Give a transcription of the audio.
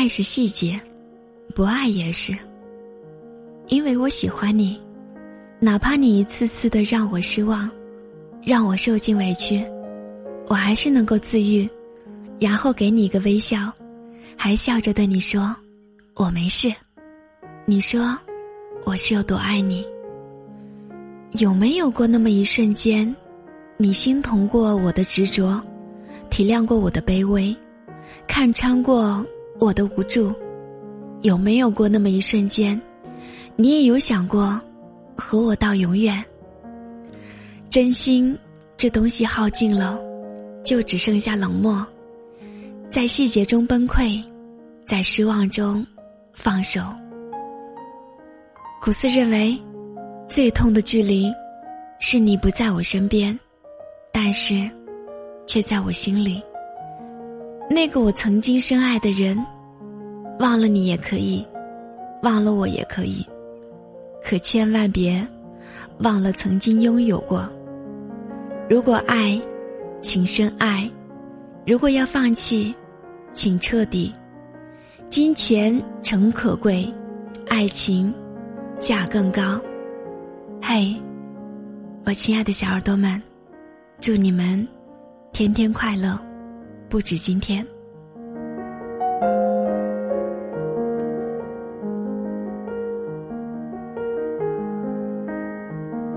爱是细节，不爱也是。因为我喜欢你，哪怕你一次次的让我失望，让我受尽委屈，我还是能够自愈，然后给你一个微笑，还笑着对你说：“我没事。”你说，我是有多爱你？有没有过那么一瞬间，你心疼过我的执着，体谅过我的卑微，看穿过我的无助？有没有过那么一瞬间？你也有想过，和我到永远。真心这东西耗尽了，就只剩下冷漠，在细节中崩溃，在失望中放手。古斯认为，最痛的距离，是你不在我身边，但是，却在我心里。那个我曾经深爱的人，忘了你也可以，忘了我也可以。可千万别忘了曾经拥有过。如果爱，请深爱；如果要放弃，请彻底。金钱诚可贵，爱情价更高。嘿，我亲爱的小耳朵们，祝你们天天快乐，不止今天。